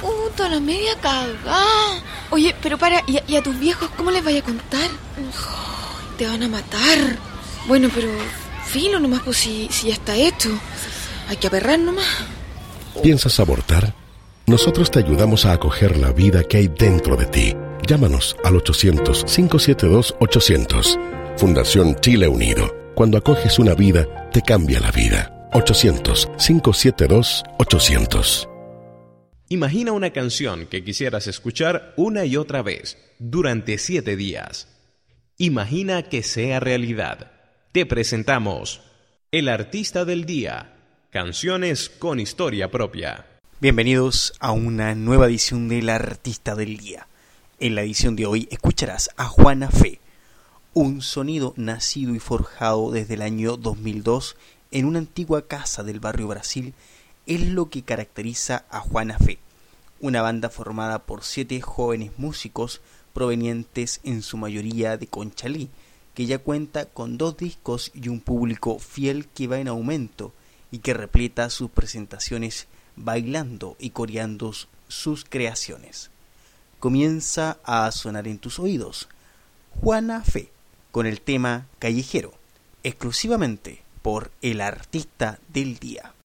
Puta, la media cagada. Oye, pero para, ¿y a, tus viejos cómo les vaya a contar? Te van a matar. Bueno, pero filo nomás, pues si, si ya está hecho. Hay que aperrar nomás. ¿Piensas abortar? Nosotros te ayudamos a acoger la vida que hay dentro de ti. Llámanos al 800-572-800. Fundación Chile Unido. Cuando acoges una vida, te cambia la vida. 800-572-800. Imagina una canción que quisieras escuchar una y otra vez durante siete días. Imagina que sea realidad. Te presentamos El Artista del Día. Canciones con historia propia. Bienvenidos a una nueva edición del Artista del Día. En la edición de hoy escucharás a Juana Fe, un sonido nacido y forjado desde el año 2002 en una antigua casa del barrio Brasil es lo que caracteriza a Juana Fe, una banda formada por siete jóvenes músicos provenientes en su mayoría de Conchalí, que ya cuenta con dos discos y un público fiel que va en aumento y que repleta sus presentaciones bailando y coreando sus creaciones. Comienza a sonar en tus oídos Juana Fe con el tema Callejero, exclusivamente por el artista del día.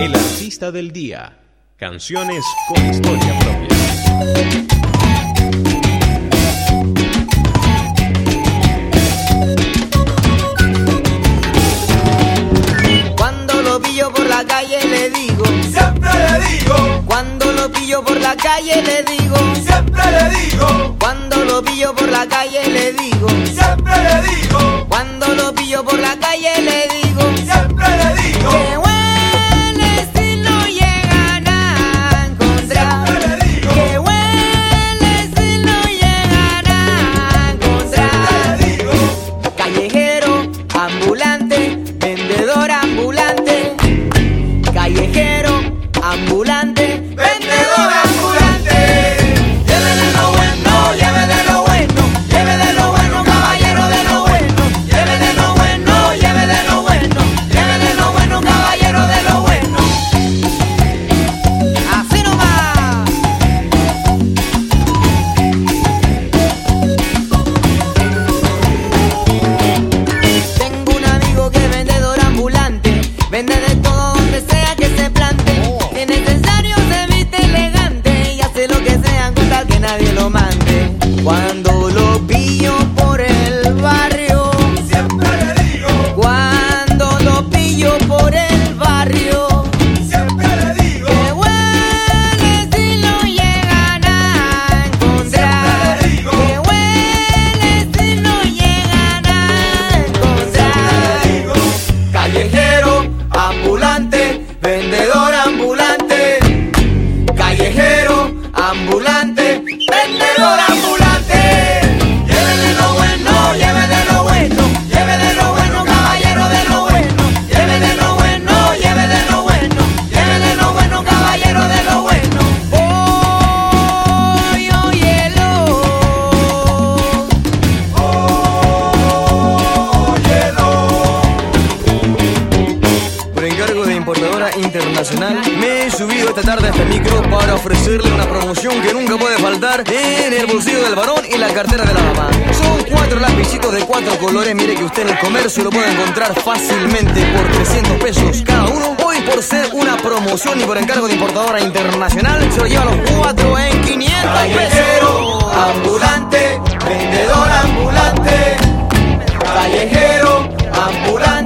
El artista del día. Canciones con historia propia. Pillo por la calle le digo, siempre le digo, cuando lo pillo por la calle le digo, siempre le digo, cuando lo pillo por la calle le digo, siempre le digo, que huele si no llegan a encontrar, siempre le digo, que huele si no llegan a encontrar, siempre le digo, callejero, ambulante, barrio. Micro para ofrecerle una promoción que nunca puede faltar en el bolsillo del varón y la cartera de la mamá. Son cuatro lapicitos de cuatro colores, mire que usted en el comercio lo puede encontrar fácilmente por 300 pesos cada uno. Hoy por ser una promoción y por encargo de importadora internacional, se lo lleva los cuatro en 500 pesos. ambulante, vendedor ambulante, callejero, ambulante,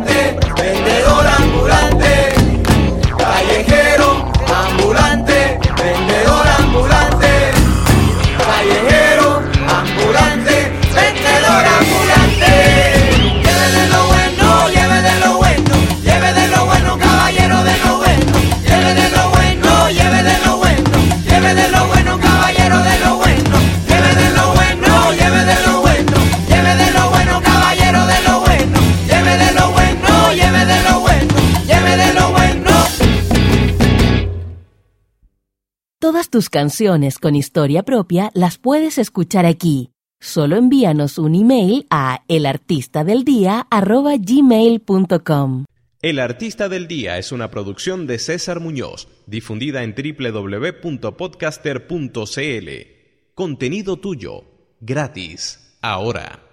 Todas tus canciones con historia propia las puedes escuchar aquí. Solo envíanos un email a elartistadeldia@gmail.com. El Artista del Día es una producción de César Muñoz, difundida en www.podcaster.cl. Contenido tuyo, gratis, ahora.